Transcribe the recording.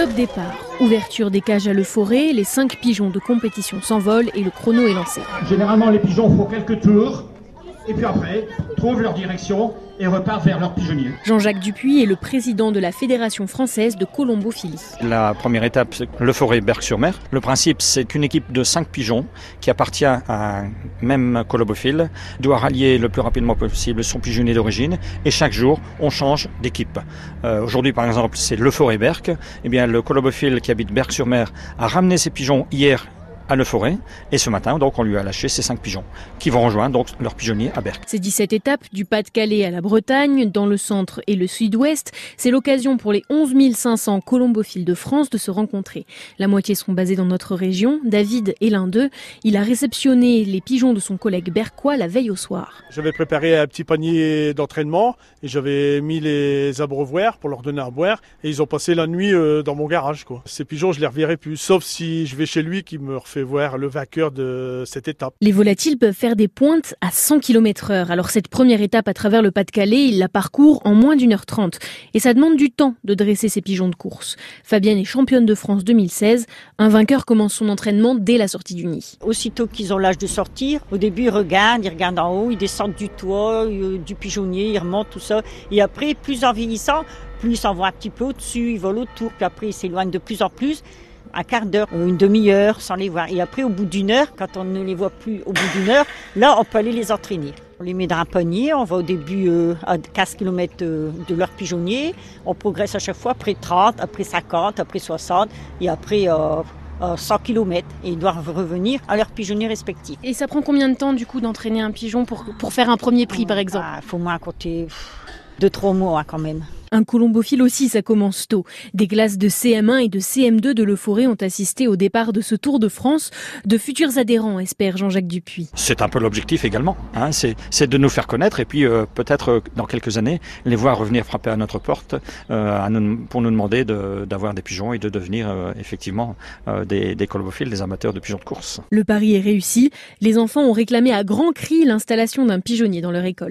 Top départ, ouverture des cages à le forêt, les cinq pigeons de compétition s'envolent et le chrono est lancé. Généralement, les pigeons font quelques tours et puis après, trouvent leur direction et repartent vers leur pigeonnier. Jean-Jacques Dupuis est le président de la Fédération française de colombophilie. La première étape, c'est le forêt Berck-sur-Mer. Le principe, c'est qu'une équipe de cinq pigeons qui appartient à un même colombophile doit rallier le plus rapidement possible son pigeonnier d'origine et chaque jour, on change d'équipe. Euh, Aujourd'hui, par exemple, c'est le forêt Berck. Eh bien, le colombophile qui habite Berck-sur-Mer a ramené ses pigeons hier à Le Forêt. Et ce matin, donc, on lui a lâché ces cinq pigeons qui vont rejoindre donc leur pigeonnier à Berck. Ces 17 étapes, du Pas-de-Calais à la Bretagne, dans le centre et le sud-ouest, c'est l'occasion pour les 11 500 colombophiles de France de se rencontrer. La moitié sont basés dans notre région. David est l'un d'eux. Il a réceptionné les pigeons de son collègue berquois la veille au soir. J'avais préparé un petit panier d'entraînement et j'avais mis les abreuvoirs pour leur donner à boire et ils ont passé la nuit euh, dans mon garage. Quoi. Ces pigeons, je les reverrai plus, sauf si je vais chez lui qui me refait voir le vainqueur de cette étape. Les volatiles peuvent faire des pointes à 100 km heure. Alors cette première étape à travers le Pas-de-Calais, il la parcourt en moins d'une heure trente. Et ça demande du temps de dresser ces pigeons de course. Fabienne est championne de France 2016. Un vainqueur commence son entraînement dès la sortie du nid. Aussitôt qu'ils ont l'âge de sortir, au début ils regardent, ils regardent en haut, ils descendent du toit, euh, du pigeonnier, ils remontent tout ça. Et après, plus en vieillissant, plus ils s'en vont un petit peu au-dessus, ils volent autour, puis après ils s'éloignent de plus en plus un quart d'heure ou une demi-heure sans les voir. Et après, au bout d'une heure, quand on ne les voit plus au bout d'une heure, là, on peut aller les entraîner. On les met dans un panier, on va au début euh, à 15 km de leur pigeonnier, on progresse à chaque fois, après 30, après 50, après 60, et après euh, 100 km et ils doivent revenir à leur pigeonnier respectif. Et ça prend combien de temps du coup d'entraîner un pigeon pour, pour faire un premier prix par exemple? Il faut moins compter 2-3 mois quand même. Un colombophile aussi, ça commence tôt. Des classes de CM1 et de CM2 de Le Forêt ont assisté au départ de ce Tour de France. De futurs adhérents, espère Jean-Jacques Dupuis. C'est un peu l'objectif également. Hein, c'est de nous faire connaître et puis euh, peut-être euh, dans quelques années les voir revenir frapper à notre porte euh, à nous, pour nous demander d'avoir de, des pigeons et de devenir euh, effectivement euh, des, des colombophiles, des amateurs de pigeons de course. Le pari est réussi. Les enfants ont réclamé à grands cris l'installation d'un pigeonnier dans leur école.